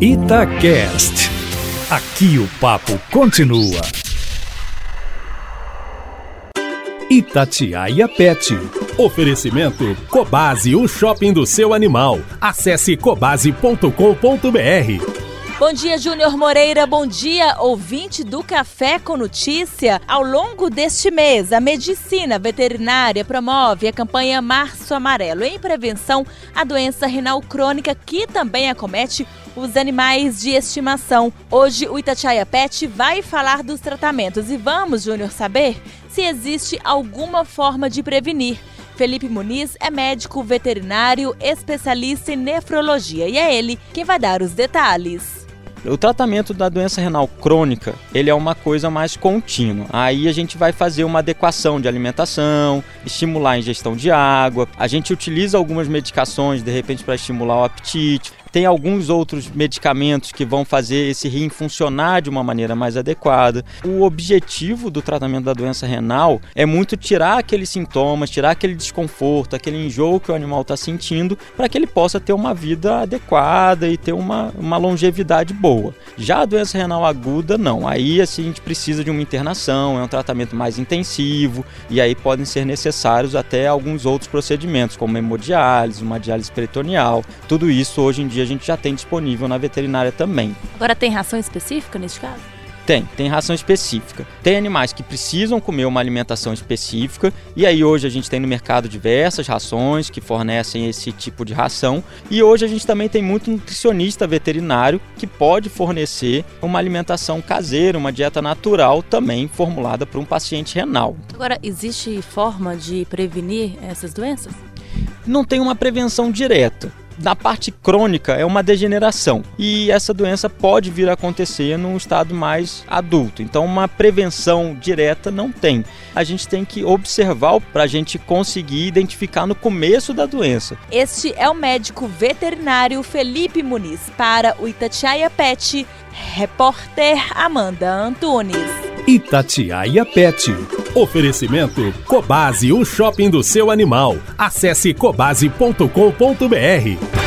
Itacast. Aqui o papo continua. Itatiaia Pet. Oferecimento Cobase, o shopping do seu animal. Acesse cobase.com.br. Bom dia, Júnior Moreira. Bom dia, ouvinte do Café com Notícia. Ao longo deste mês, a Medicina Veterinária promove a campanha Março Amarelo em prevenção à doença renal crônica que também acomete os animais de estimação. Hoje, o Itatiaia Pet vai falar dos tratamentos e vamos, Júnior, saber se existe alguma forma de prevenir. Felipe Muniz é médico veterinário especialista em nefrologia e é ele quem vai dar os detalhes. O tratamento da doença renal crônica, ele é uma coisa mais contínua. Aí a gente vai fazer uma adequação de alimentação, estimular a ingestão de água. A gente utiliza algumas medicações, de repente, para estimular o apetite. Tem alguns outros medicamentos que vão fazer esse rim funcionar de uma maneira mais adequada. O objetivo do tratamento da doença renal é muito tirar aqueles sintomas, tirar aquele desconforto, aquele enjoo que o animal está sentindo, para que ele possa ter uma vida adequada e ter uma, uma longevidade boa. Já a doença renal aguda, não. Aí assim, a gente precisa de uma internação, é um tratamento mais intensivo e aí podem ser necessários até alguns outros procedimentos, como hemodiálise, uma diálise peritoneal. Tudo isso hoje em dia dia a gente já tem disponível na veterinária também. Agora tem ração específica neste caso? Tem, tem ração específica. Tem animais que precisam comer uma alimentação específica, e aí hoje a gente tem no mercado diversas rações que fornecem esse tipo de ração, e hoje a gente também tem muito nutricionista veterinário que pode fornecer uma alimentação caseira, uma dieta natural também formulada para um paciente renal. Agora, existe forma de prevenir essas doenças? Não tem uma prevenção direta na parte crônica é uma degeneração e essa doença pode vir a acontecer num estado mais adulto. Então, uma prevenção direta não tem. A gente tem que observar para a gente conseguir identificar no começo da doença. Este é o médico veterinário Felipe Muniz para o Itatiaia Pet, repórter Amanda Antunes. Itatiaia Pet. Oferecimento Cobase, o shopping do seu animal. Acesse cobase.com.br.